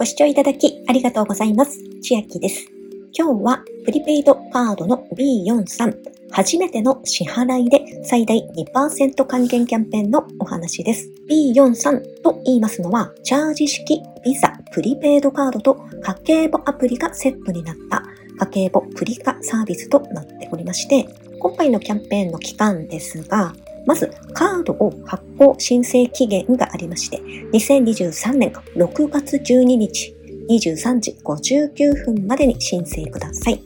ご視聴いただきありがとうございます。千秋です。今日はプリペイドカードの B43 初めての支払いで最大2%還元キャンペーンのお話です。B43 と言いますのはチャージ式ビザプリペイドカードと家計簿アプリがセットになった家計簿プリカサービスとなっておりまして、今回のキャンペーンの期間ですが、まず、カードを発行申請期限がありまして、2023年6月12日23時59分までに申請ください。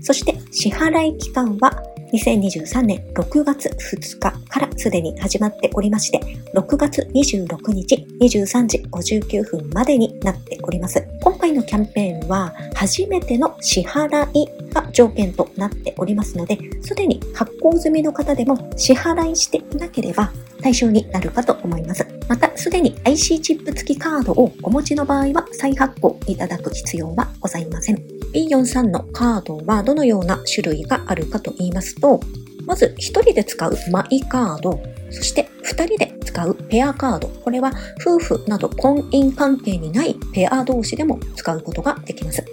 そして、支払い期間は2023年6月2日からすでに始まっておりまして、6月26日23時59分までになっております。今回のキャンペーンは初めての支払いが条件となっておりますので、すでに発行済みの方でも支払いしていなければ対象になるかと思います。また、すでに IC チップ付きカードをお持ちの場合は再発行いただく必要はございません。B43 のカードはどのような種類があるかと言いますと、まず1人で使うマイカード、そして2人で使うペアカード。これは夫婦など婚姻関係にないペア同士でも使うことができます。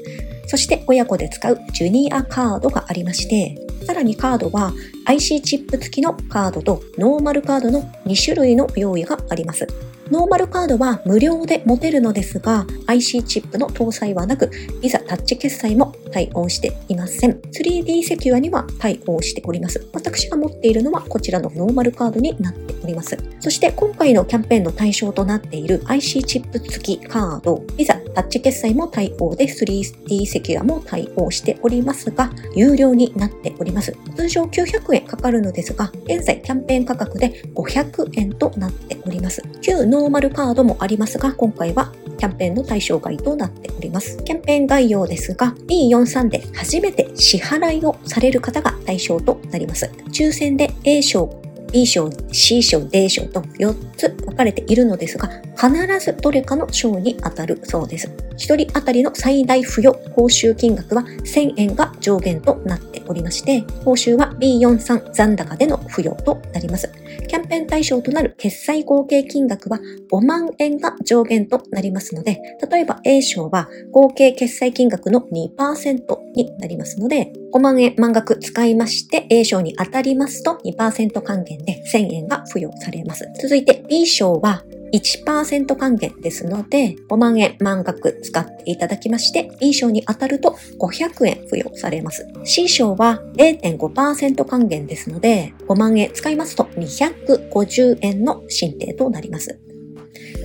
そして親子で使うジュニアカードがありまして、さらにカードは IC チップ付きのカードとノーマルカードの2種類の用意があります。ノーマルカードは無料で持てるのですが、IC チップの搭載はなく、いざタッチ決済も対応していません。3D セキュアには対応しております。私が持っているのはこちらのノーマルカードになっていますおります。そして今回のキャンペーンの対象となっている IC チップ付きカード、ビザタッチ決済も対応で 3D セキュアも対応しておりますが、有料になっております。通常900円かかるのですが、現在キャンペーン価格で500円となっております。旧ノーマルカードもありますが、今回はキャンペーンの対象外となっております。キャンペーン概要ですが、B43 で初めて支払いをされる方が対象となります。抽選で A 賞 B 賞、C 賞、D 賞と4つ分かれているのですが、必ずどれかの賞に当たるそうです。1人当たりの最大付与報酬金額は1000円が上限となっておりまして、報酬は B43 残高での付与となります。キャンペーン対象となる決済合計金額は5万円が上限となりますので、例えば A 賞は合計決済金額の2%になりますので、5万円満額使いまして A 賞に当たりますと2%還元で1000円が付与されます。続いて B 賞は1%還元ですので、5万円満額使っていただきまして、B 賞に当たると500円付与されます。C 賞は0.5%還元ですので、5万円使いますと250円の申請となります。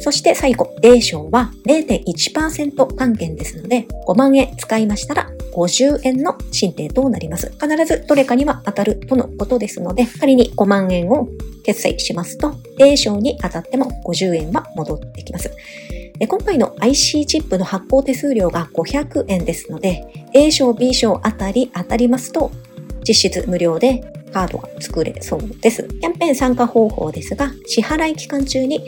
そして最後、D 賞は0.1%還元ですので、5万円使いましたら50円の申請となります。必ずどれかには当たるとのことですので、仮に5万円を決済しますと、A 賞に当たっても50円は戻ってきます。今回の IC チップの発行手数料が500円ですので、A 賞、B 賞あたり当たりますと、実質無料でカードが作れそうです。キャンペーン参加方法ですが、支払い期間中に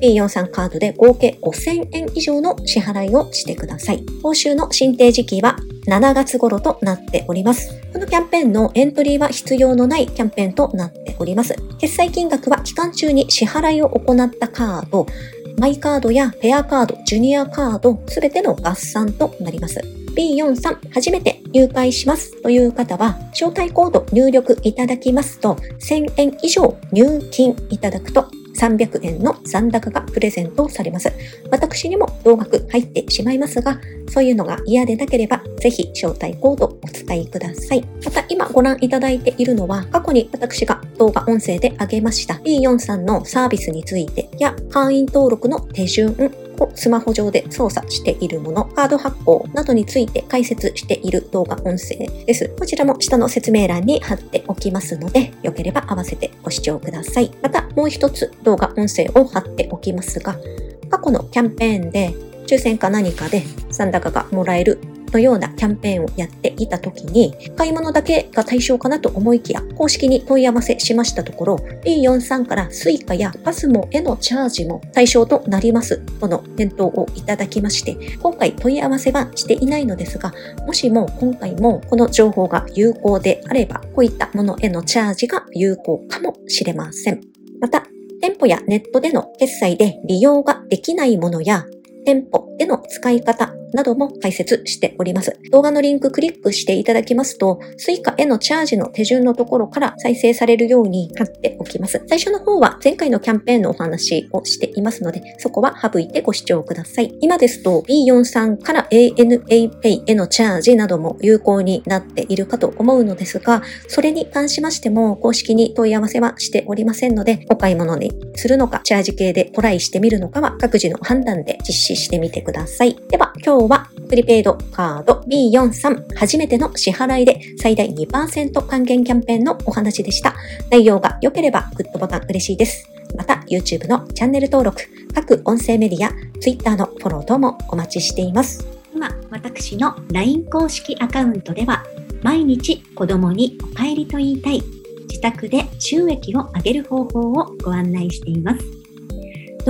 B43 カードで合計5000円以上の支払いをしてください。報酬の申請時期は7月頃となっております。このキャンペーンのエントリーは必要のないキャンペーンとなっております。決済金額は期間中に支払いを行ったカード、マイカードやペアカード、ジュニアカード、すべての合算となります。B43 初めて入会しますという方は、招待コード入力いただきますと、1000円以上入金いただくと300円の残高がプレゼントされます。私にも同額入ってしまいますが、そういうのが嫌でなければ、ぜひ招待コードお伝えください。また今ご覧いただいているのは、過去に私が動画音声で上げました B43 のサービスについてや会員登録の手順をスマホ上で操作しているもの、カード発行などについて解説している動画音声です。こちらも下の説明欄に貼っておきますので、よければ合わせてご視聴ください。またもう一つ動画音声を貼っておきますが、過去のキャンペーンで抽選か何かで残高がもらえるのようなキャンペーンをやっていた時に、買い物だけが対象かなと思いきや、公式に問い合わせしましたところ、B43 から Suica や PASMO へのチャージも対象となりますとの返答をいただきまして、今回問い合わせはしていないのですが、もしも今回もこの情報が有効であれば、こういったものへのチャージが有効かもしれません。また、店舗やネットでの決済で利用ができないものや店舗での使い方なども解説しております。動画のリンククリックしていただきますと、Suica へのチャージの手順のところから再生されるように貼っておきます。最初の方は前回のキャンペーンのお話をしていますので、そこは省いてご視聴ください。今ですと B43 から ANAPay へのチャージなども有効になっているかと思うのですが、それに関しましても公式に問い合わせはしておりませんので、お買い物にするのか、チャージ系でトライしてみるのかは各自の判断で実施してみてください。では、今日はプリペイドカード B43 初めての支払いで最大2%還元キャンペーンのお話でした。内容が良ければグッドボタン嬉しいです。また YouTube のチャンネル登録、各音声メディア、Twitter のフォロー等もお待ちしています。今、私の LINE 公式アカウントでは毎日子供にお帰りと言いたい自宅で収益を上げる方法をご案内しています。